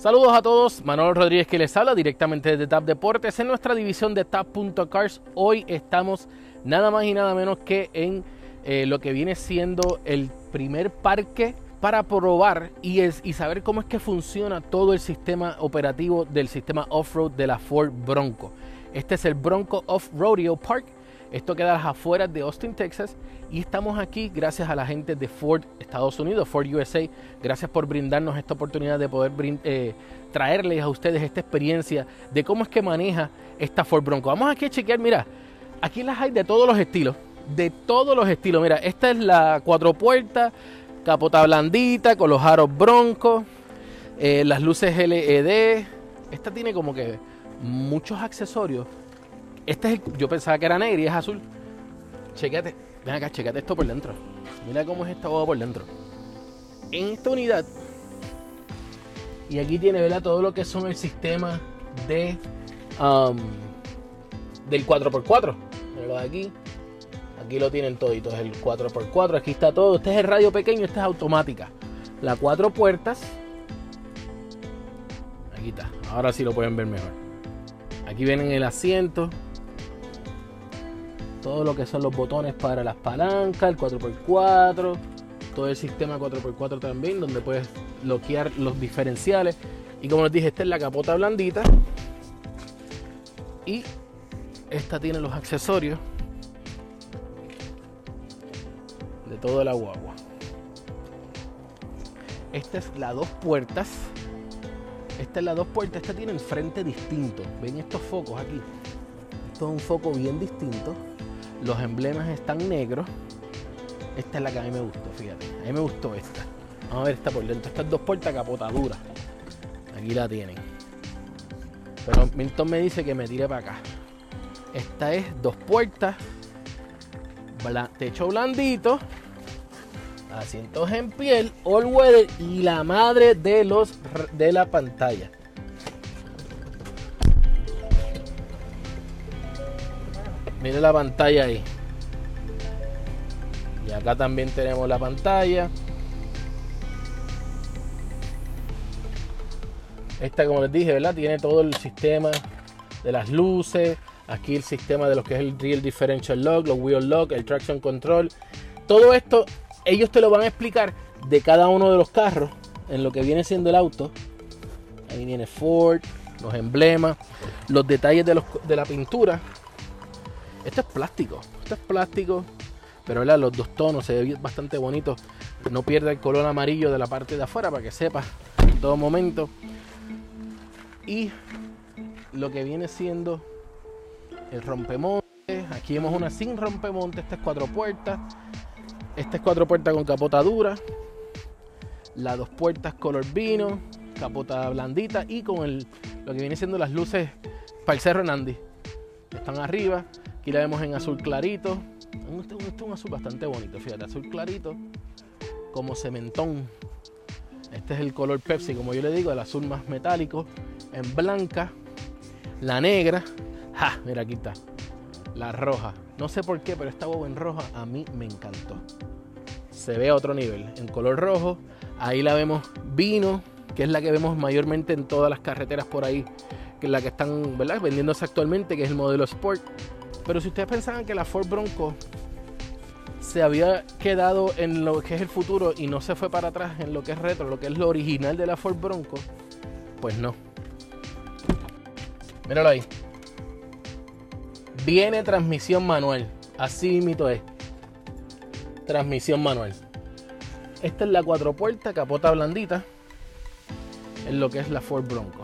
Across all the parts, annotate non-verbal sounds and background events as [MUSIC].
Saludos a todos, Manuel Rodríguez que les habla directamente desde TAP Deportes en nuestra división de TAP.cars. Hoy estamos nada más y nada menos que en eh, lo que viene siendo el primer parque para probar y, y saber cómo es que funciona todo el sistema operativo del sistema off-road de la Ford Bronco. Este es el Bronco Off-Rodeo Park. Esto queda a las afueras de Austin, Texas. Y estamos aquí gracias a la gente de Ford Estados Unidos, Ford USA. Gracias por brindarnos esta oportunidad de poder eh, traerles a ustedes esta experiencia de cómo es que maneja esta Ford Bronco. Vamos aquí a chequear, mira, aquí las hay de todos los estilos. De todos los estilos. Mira, esta es la cuatro puertas, capota blandita, con los aros broncos, eh, las luces LED. Esta tiene como que muchos accesorios. Este es yo pensaba que era negro y es azul. Chequete, ven acá, chequete esto por dentro. Mira cómo es esta boda por dentro. En esta unidad, y aquí tiene, ¿verdad? Todo lo que son el sistema de um, del 4x4. Míralo de aquí. Aquí lo tienen toditos, el 4x4. Aquí está todo. Este es el radio pequeño, esta es automática. La cuatro puertas. Aquí está. Ahora sí lo pueden ver mejor. Aquí vienen el asiento. Todo lo que son los botones para las palancas, el 4x4. Todo el sistema 4x4 también, donde puedes bloquear los diferenciales. Y como les dije, esta es la capota blandita. Y esta tiene los accesorios de todo la guagua. Esta es la dos puertas esta es la dos puertas, esta tiene el frente distinto. ¿Ven estos focos aquí? Esto es un foco bien distinto. Los emblemas están negros. Esta es la que a mí me gustó, fíjate. A mí me gustó esta. Vamos a ver esta por dentro. Estas dos puertas capotaduras. Aquí la tienen. Pero Milton me dice que me tire para acá. Esta es dos puertas. Techo blandito asientos en piel, all weather y la madre de los de la pantalla. Mire la pantalla ahí. Y acá también tenemos la pantalla. Esta, como les dije, ¿verdad? Tiene todo el sistema de las luces. Aquí el sistema de lo que es el Real Differential Lock, los Wheel Lock, el Traction Control. Todo esto ellos te lo van a explicar de cada uno de los carros en lo que viene siendo el auto. Ahí viene Ford, los emblemas, los detalles de, la pintura. Esto es plástico, esto es plástico, pero los dos tonos se ve bastante bonito. No pierde el color amarillo de la parte de afuera para que sepas en todo momento. Y lo que viene siendo el rompemonte. Aquí vemos una sin rompemonte, esta es cuatro puertas. Esta es cuatro puertas con capota dura. Las dos puertas color vino, capota blandita y con el, lo que viene siendo las luces para el cerro Nandi. Están arriba. Aquí la vemos en azul clarito. Este, este es un azul bastante bonito, fíjate, azul clarito, como cementón. Este es el color Pepsi, como yo le digo, el azul más metálico. En blanca, la negra. ¡Ja! Mira, aquí está. La roja. No sé por qué, pero esta boba en roja a mí me encantó. Se ve a otro nivel. En color rojo. Ahí la vemos vino, que es la que vemos mayormente en todas las carreteras por ahí. Que es la que están vendiéndose actualmente, que es el modelo Sport. Pero si ustedes pensaban que la Ford Bronco se había quedado en lo que es el futuro y no se fue para atrás en lo que es retro, lo que es lo original de la Ford Bronco, pues no. Míralo ahí. Viene transmisión manual. Así mito es. Transmisión manual. Esta es la cuatro puertas, capota blandita. En lo que es la Ford Bronco.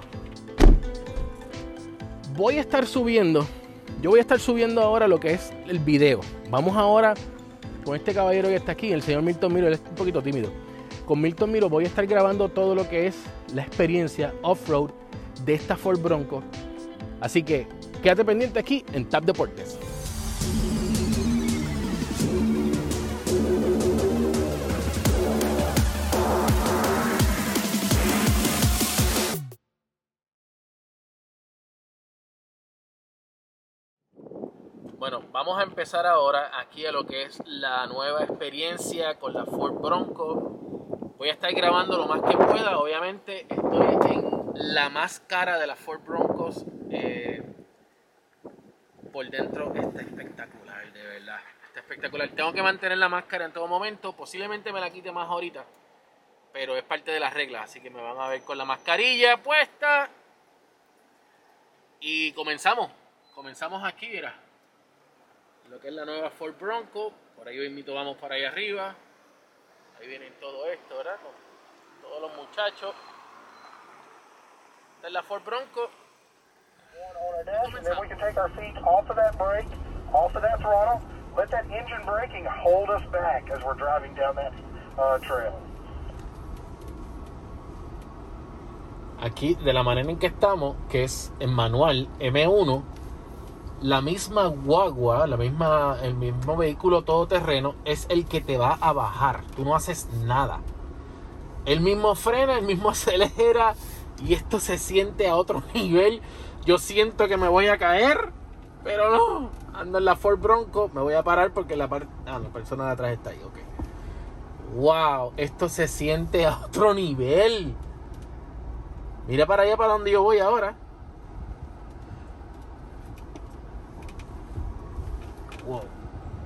Voy a estar subiendo. Yo voy a estar subiendo ahora lo que es el video. Vamos ahora con este caballero que está aquí, el señor Milton Miro. Él es un poquito tímido. Con Milton Miro voy a estar grabando todo lo que es la experiencia off-road de esta Ford Bronco. Así que Quédate pendiente aquí en Tap Deportes. Bueno, vamos a empezar ahora aquí a lo que es la nueva experiencia con la Ford Bronco. Voy a estar grabando lo más que pueda. Obviamente estoy en la más cara de las Ford Broncos. Eh, por dentro está espectacular, de verdad. Está espectacular. Tengo que mantener la máscara en todo momento. Posiblemente me la quite más ahorita. Pero es parte de las reglas. Así que me van a ver con la mascarilla puesta. Y comenzamos. Comenzamos aquí. Lo que es la nueva Ford Bronco. Por ahí mismo vamos para ahí arriba. Ahí vienen todo esto, ¿verdad? todos los muchachos. Esta es la Ford Bronco. Aquí, de la manera en que estamos, que es en manual M1, la misma guagua, la misma, el mismo vehículo todoterreno es el que te va a bajar. Tú no haces nada. El mismo frena, el mismo [LAUGHS] acelera y esto se siente a otro [LAUGHS] nivel. Yo siento que me voy a caer, pero no. Ando en la Ford Bronco, me voy a parar porque la, parte ah, la persona de atrás está ahí, ok. Wow, esto se siente a otro nivel. Mira para allá para donde yo voy ahora.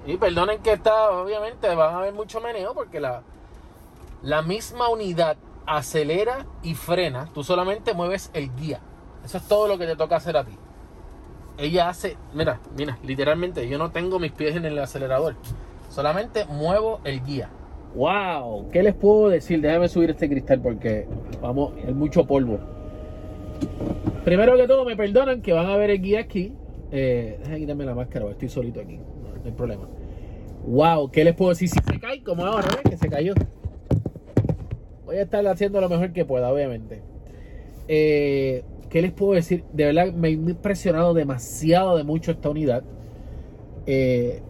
Y perdonen que está, obviamente, van a haber mucho meneo porque la, la misma unidad acelera y frena. Tú solamente mueves el guía. Eso es todo lo que te toca hacer a ti. Ella hace, mira, mira, literalmente yo no tengo mis pies en el acelerador. Solamente muevo el guía. ¡Wow! ¿Qué les puedo decir? Déjame subir este cristal porque vamos, hay mucho polvo. Primero que todo, me perdonan que van a ver el guía aquí. Eh, déjame quitarme la máscara, estoy solito aquí no hay problema. Wow, ¿qué les puedo decir? Si se cae, como ahora, ¿ves? Que se cayó. Voy a estar haciendo lo mejor que pueda, obviamente. Eh, ¿Qué les puedo decir? De verdad me he impresionado demasiado de mucho esta unidad. Eh,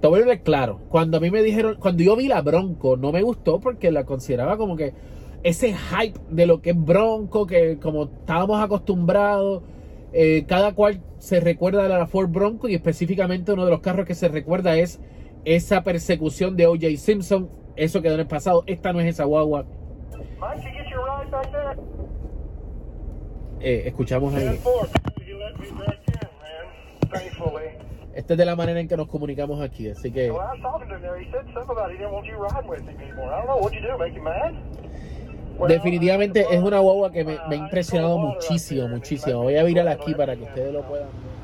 te voy a ver claro. Cuando a mí me dijeron, cuando yo vi la Bronco, no me gustó porque la consideraba como que ese hype de lo que es Bronco, que como estábamos acostumbrados eh, cada cual se recuerda de la Ford Bronco y específicamente uno de los carros que se recuerda es esa persecución de O.J. Simpson. Eso quedó en el pasado. Esta no es esa guagua. Eh, escuchamos ahí. Esta es de la manera en que nos comunicamos aquí, así que... Definitivamente es una guagua que me, me ha impresionado muchísimo, muchísimo. Voy a virar aquí para que ustedes lo puedan ver.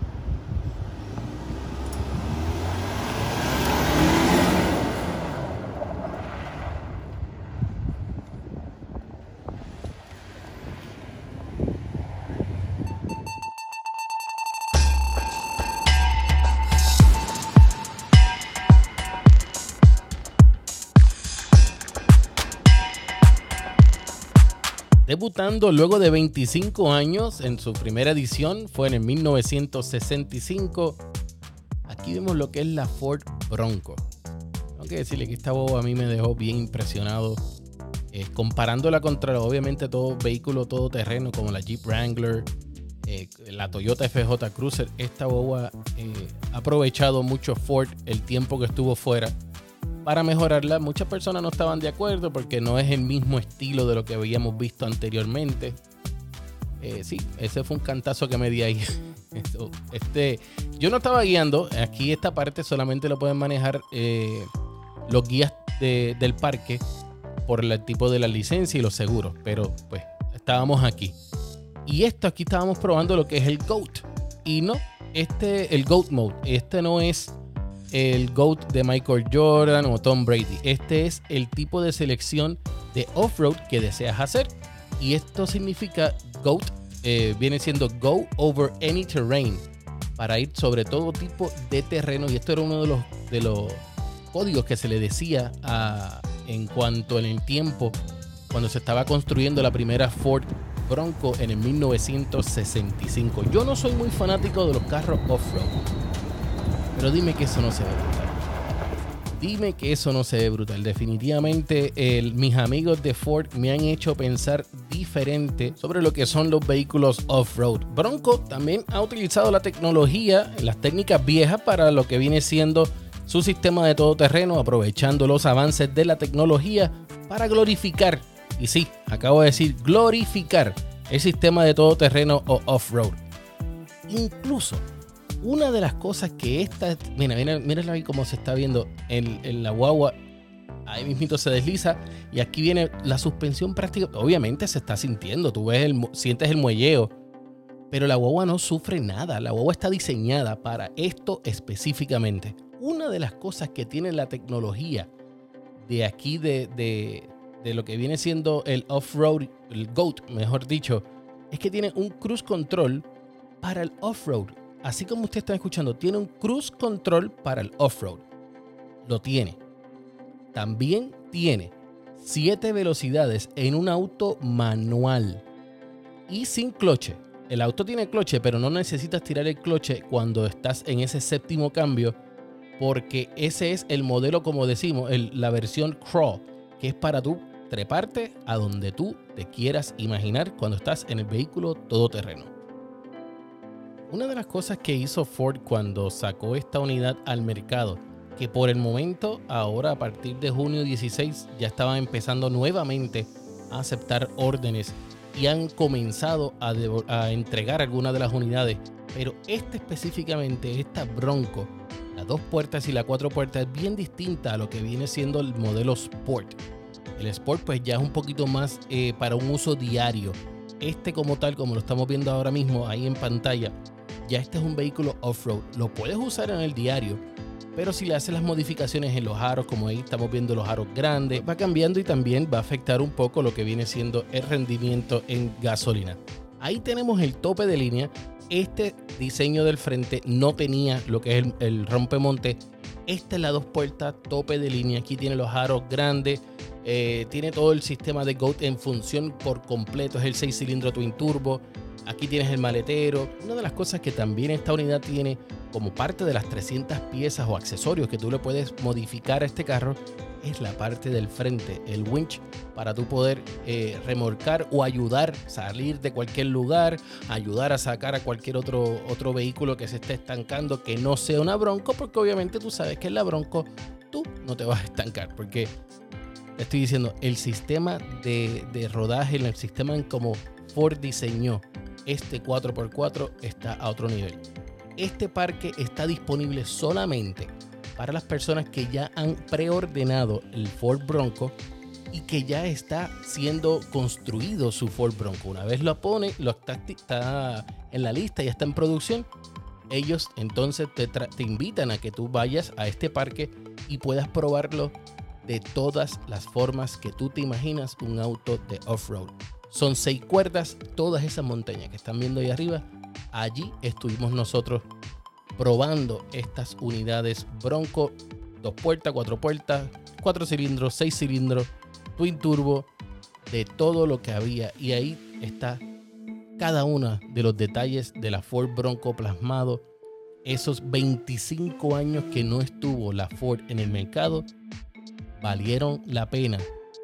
Debutando luego de 25 años en su primera edición, fue en el 1965. Aquí vemos lo que es la Ford Bronco. Tengo que decirle que esta boba a mí me dejó bien impresionado. Eh, comparándola contra, obviamente, todo vehículo todoterreno como la Jeep Wrangler, eh, la Toyota FJ Cruiser, esta boba eh, ha aprovechado mucho Ford el tiempo que estuvo fuera para mejorarla. Muchas personas no estaban de acuerdo porque no es el mismo estilo de lo que habíamos visto anteriormente. Eh, sí, ese fue un cantazo que me di ahí. [LAUGHS] este, yo no estaba guiando. Aquí esta parte solamente lo pueden manejar eh, los guías del parque por el tipo de la licencia y los seguros. Pero pues estábamos aquí. Y esto aquí estábamos probando lo que es el GOAT. Y no, este, el GOAT Mode. Este no es el GOAT de Michael Jordan o Tom Brady. Este es el tipo de selección de off-road que deseas hacer. Y esto significa GOAT, eh, viene siendo Go Over Any Terrain, para ir sobre todo tipo de terreno. Y esto era uno de los, de los códigos que se le decía en cuanto en el tiempo, cuando se estaba construyendo la primera Ford Bronco en el 1965. Yo no soy muy fanático de los carros off-road pero dime que eso no se ve brutal. Dime que eso no se ve brutal. Definitivamente mis amigos de Ford me han hecho pensar diferente sobre lo que son los vehículos off-road. Bronco también ha utilizado la tecnología, las técnicas viejas para lo que viene siendo su sistema de todoterreno, aprovechando los avances de la tecnología para glorificar, y sí, acabo de decir glorificar el sistema de todoterreno o off-road. Incluso, una de las cosas que esta. Mira, mira, mira cómo se está viendo en, en la guagua. Ahí mismito se desliza y aquí viene la suspensión práctica. Obviamente se está sintiendo, tú ves el, sientes el muelleo, pero la guagua no sufre nada. La guagua está diseñada para esto específicamente. Una de las cosas que tiene la tecnología de aquí de, de, de lo que viene siendo el off-road, el GOAT, mejor dicho, es que tiene un cruise control para el off-road. Así como usted está escuchando, tiene un cruise control para el off-road. Lo tiene. También tiene 7 velocidades en un auto manual y sin cloche. El auto tiene cloche, pero no necesitas tirar el cloche cuando estás en ese séptimo cambio, porque ese es el modelo, como decimos, la versión crawl, que es para tú treparte a donde tú te quieras imaginar cuando estás en el vehículo todoterreno. Una de las cosas que hizo Ford cuando sacó esta unidad al mercado que por el momento, ahora a partir de junio 16, ya estaban empezando nuevamente a aceptar órdenes y han comenzado a, entregar algunas de las unidades. Pero este específicamente, esta Bronco, las dos puertas y la cuatro puertas, es bien distinta a lo que viene siendo el modelo Sport. El Sport pues ya es un poquito más eh, para un uso diario. Este como tal, como lo estamos viendo ahora mismo ahí en pantalla, ya este es un vehículo off-road. Lo puedes usar en el diario, pero si le haces las modificaciones en los aros, como ahí estamos viendo los aros grandes, va cambiando y también va a afectar un poco lo que viene siendo el rendimiento en gasolina. Ahí tenemos el tope de línea. Este diseño del frente no tenía lo que es el, rompemonte. Esta es la dos puertas, tope de línea. Aquí tiene los aros grandes. Eh, tiene todo el sistema de GOAT en función por completo. Es el 6 cilindro twin turbo. Aquí tienes el maletero. Una de las cosas que también esta unidad tiene como parte de las 300 piezas o accesorios que tú le puedes modificar a este carro es la parte del frente, el winch, para tú poder eh, remolcar o ayudar a salir de cualquier lugar, ayudar a sacar a cualquier otro, otro vehículo que se esté estancando que no sea una Bronco, porque obviamente tú sabes que en la Bronco tú no te vas a estancar, porque estoy diciendo, el sistema de, de rodaje, el sistema en como Ford diseñó este 4x4 está a otro nivel este parque está disponible solamente para las personas que ya han preordenado el Ford Bronco y que ya está siendo construido su Ford Bronco. Una vez lo pone, lo está, en la lista, ya está en producción. Ellos entonces te, te invitan a que tú vayas a este parque y puedas probarlo de todas las formas que tú te imaginas un auto de off-road. Son seis cuerdas, todas esas montañas que están viendo ahí arriba Allí estuvimos nosotros probando estas unidades Bronco, dos puertas, cuatro puertas, cuatro cilindros, seis cilindros, twin turbo, de todo lo que había. Y ahí está cada uno de los detalles de la Ford Bronco plasmado. Esos 25 años que no estuvo la Ford en el mercado valieron la pena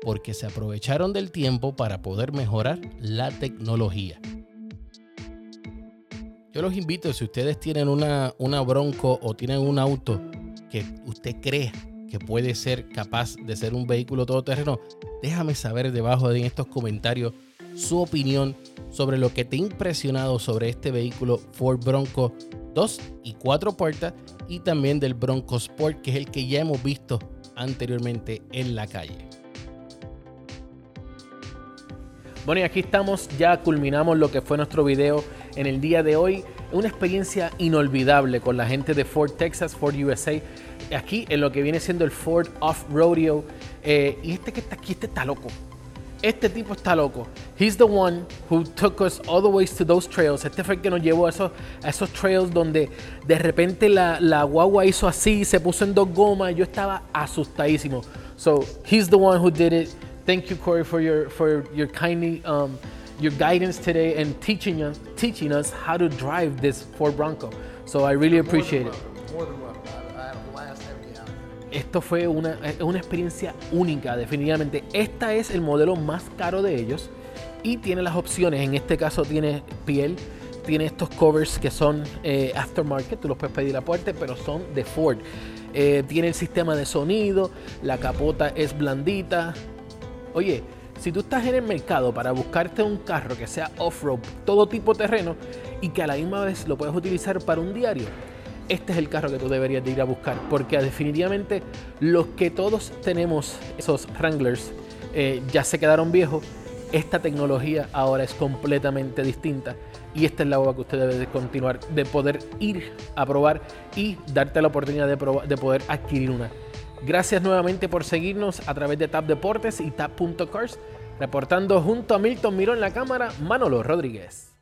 porque se aprovecharon del tiempo para poder mejorar la tecnología. Yo los invito, si ustedes tienen una, una Bronco o tienen un auto que usted cree que puede ser capaz de ser un vehículo todoterreno, déjame saber debajo de estos comentarios su opinión sobre lo que te ha impresionado sobre este vehículo Ford Bronco 2 y 4 puertas y también del Bronco Sport, que es el que ya hemos visto anteriormente en la calle. Bueno, y aquí estamos, ya culminamos lo que fue nuestro video en el día de hoy. Una experiencia inolvidable con la gente de Ford Texas, Ford USA, aquí en lo que viene siendo el Ford Off Rodeo. Eh, y este que está aquí, este está loco. Este tipo está loco. He's the one who took us all the ways to those trails. Este fue el que nos llevó a esos, trails donde de repente la guagua hizo así, se puso en dos gomas. Yo estaba asustadísimo. So he's the one who did it. Thank you, Corey, for your for your kindly um, your guidance today and teaching us, teaching us how to drive this Ford Bronco. So I really appreciate it. Esto fue una, una experiencia única, definitivamente. Esta es el modelo más caro de ellos y tiene las opciones. En este caso tiene piel, tiene estos covers que son eh, aftermarket, tú los puedes pedir aparte, pero son de Ford. Eh, tiene el sistema de sonido, la capota es blandita. Oye, Si tú estás en el mercado para buscarte un carro que sea off-road, todo tipo de terreno, y que a la misma vez lo puedes utilizar para un diario, este es el carro que tú deberías de ir a buscar, porque definitivamente los que todos tenemos, esos Wranglers, eh, ya se quedaron viejos, esta tecnología ahora es completamente distinta y esta es la boba que usted debe de continuar, de poder ir a probar y darte la oportunidad de, de poder adquirir una. Gracias nuevamente por seguirnos a través de Tap Deportes y Tap.cars. Reportando junto a Milton Miró en la cámara, Manolo Rodríguez.